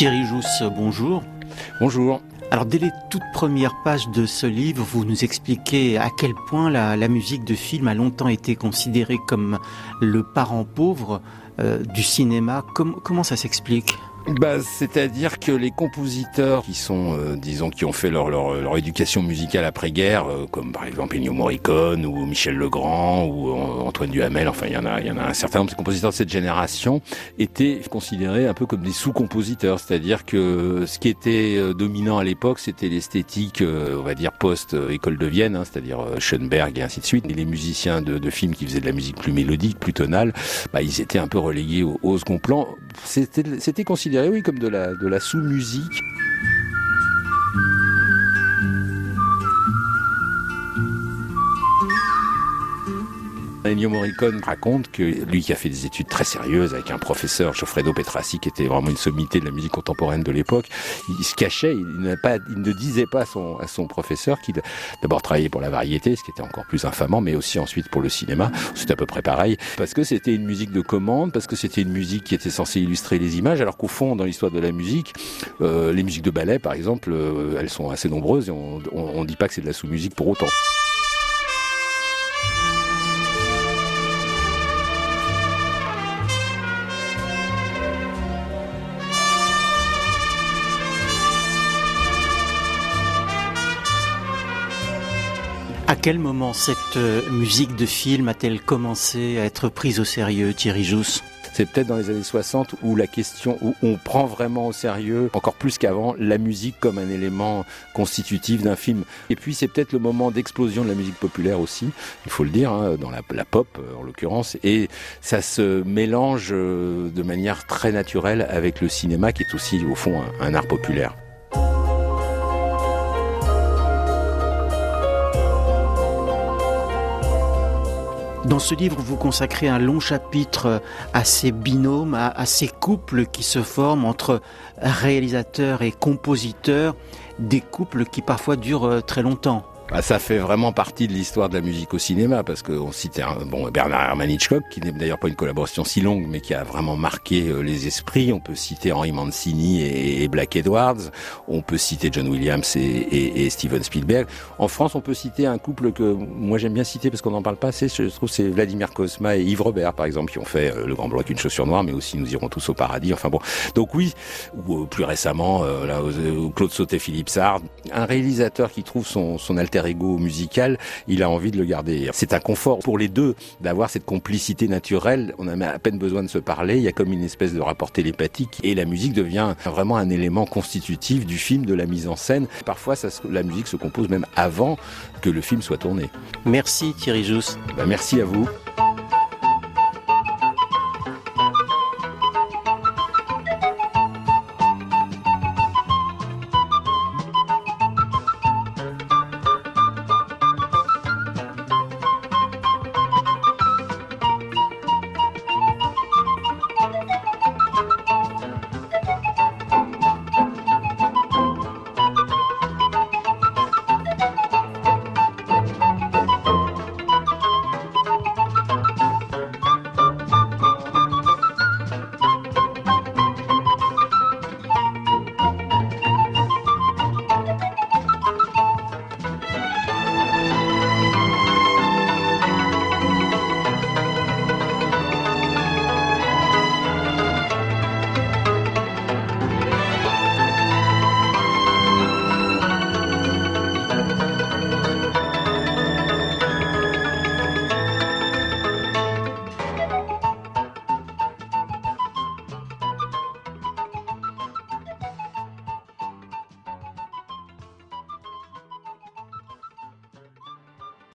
Thierry Jousse, bonjour. Bonjour. Alors dès les toutes premières pages de ce livre, vous nous expliquez à quel point la, musique de film a longtemps été considérée comme le parent pauvre euh, du cinéma. comment ça s'explique? Bah, C'est-à-dire que les compositeurs qui sont, euh, disons, qui ont fait leur, leur, éducation musicale après-guerre, euh, comme par exemple Ennio Morricone ou Michel Legrand ou Antoine Duhamel, enfin il y en a, y en a un certain nombre de compositeurs de cette génération, étaient considérés un peu comme des sous-compositeurs, c'est-à-dire que ce qui était euh, dominant à l'époque, c'était l'esthétique, on va dire post-école de Vienne, hein, c'est-à-dire Schoenberg et ainsi de suite. Et les musiciens de, de, films qui faisaient de la musique plus mélodique, plus tonale, bah, ils étaient un peu relégués au, au second plan. C'était considéré oui, comme de la, de la sous-musique. Ennio Morricone raconte que lui qui a fait des études très sérieuses avec un professeur, Geoffredo Petrassi, qui était vraiment une sommité de la musique contemporaine de l'époque, il se cachait, il, ne disait pas à son, professeur qu'il d'abord travaillait pour la variété, ce qui était encore plus infamant, mais aussi ensuite pour le cinéma, c'était à peu près pareil, parce que c'était une musique de commande, parce que c'était une musique qui était censée illustrer les images, alors qu'au fond, dans l'histoire de la musique, euh, les musiques de ballet, par exemple, euh, elles sont assez nombreuses et on ne dit pas que c'est de la sous-musique pour autant. À quel moment cette euh, musique de film a-t-elle commencé à être prise au sérieux, Thierry Jousse c'est peut-être dans les années 60 où la question, où on prend vraiment au sérieux, encore plus qu'avant, la musique comme un élément constitutif d'un film. Et puis c'est peut-être le moment d'explosion de la musique populaire aussi, il faut le dire, hein, dans la, pop euh, en l'occurrence, et ça se mélange euh, de manière très naturelle avec le cinéma qui est aussi au fond un art populaire. Dans ce livre, vous consacrez un long chapitre à ces binômes, à, ces couples qui se forment entre réalisateurs et compositeurs, des couples qui parfois durent euh, très longtemps. Bah, ça fait vraiment partie de l'histoire de la musique au cinéma parce qu'on un, bon Bernard Herrmann Hitchcock qui n'est d'ailleurs pas une collaboration si longue mais qui a vraiment marqué euh, les esprits. On peut citer Henry Mancini et, Black Edwards. On peut citer John Williams et, Steven Spielberg. En France, on peut citer un couple que moi j'aime bien citer parce qu'on n'en parle pas assez. Je trouve c'est Vladimir Kosma et Yves Robert par exemple qui ont fait euh, Le Grand Blanc avec une chaussure noire, mais aussi Nous irons tous au paradis. Enfin bon, donc oui. Ou euh, plus récemment, là, Claude Sauté, Philippe Sard, un réalisateur qui trouve son, son alter ego musical, il a envie de le garder. C'est un confort pour les deux d'avoir cette complicité naturelle. On a à peine besoin de se parler. Il y a comme une espèce de rapport télépathique et la musique devient vraiment un élément constitutif du film, de la mise en scène. Parfois, ça, la musique se compose même avant que le film soit tourné. Merci Thierry Jousse. Ben, merci à vous.